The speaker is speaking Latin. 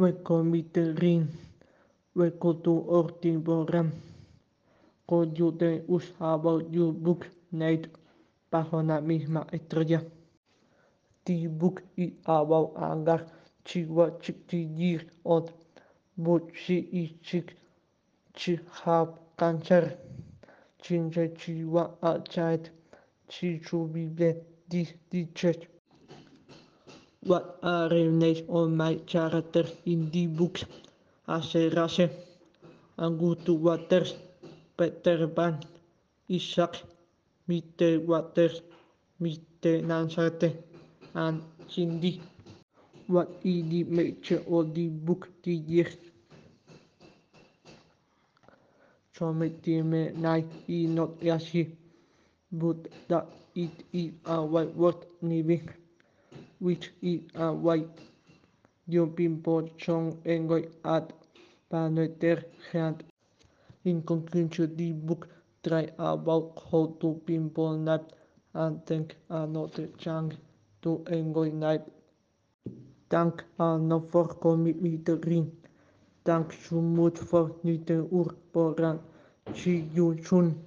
Veco miterin, veco tu ortiboram. Koyu de ushabo yu buk neid bajo na misma estrella. Ti buk i abau agar chiwa chiktiyir ot buchi y chik chi hab kanchar. Chinche chiwa achait chichubibe di dichech. what are relied on my character in the books. As a race, and go to waters, better than Isaac, Mr. Waters, Mr. Nansarte, and Cindy. What is the nature of the book the year? Traumatime night is not easy, but that it is a white worth living. which is a white jumping board shown angle at Panoiter hand. In conclusion, the book try about how to pinball knife and take another chance to enjoy knife. Thank Anna for coming with the ring. Thank you much for little urban. See you soon.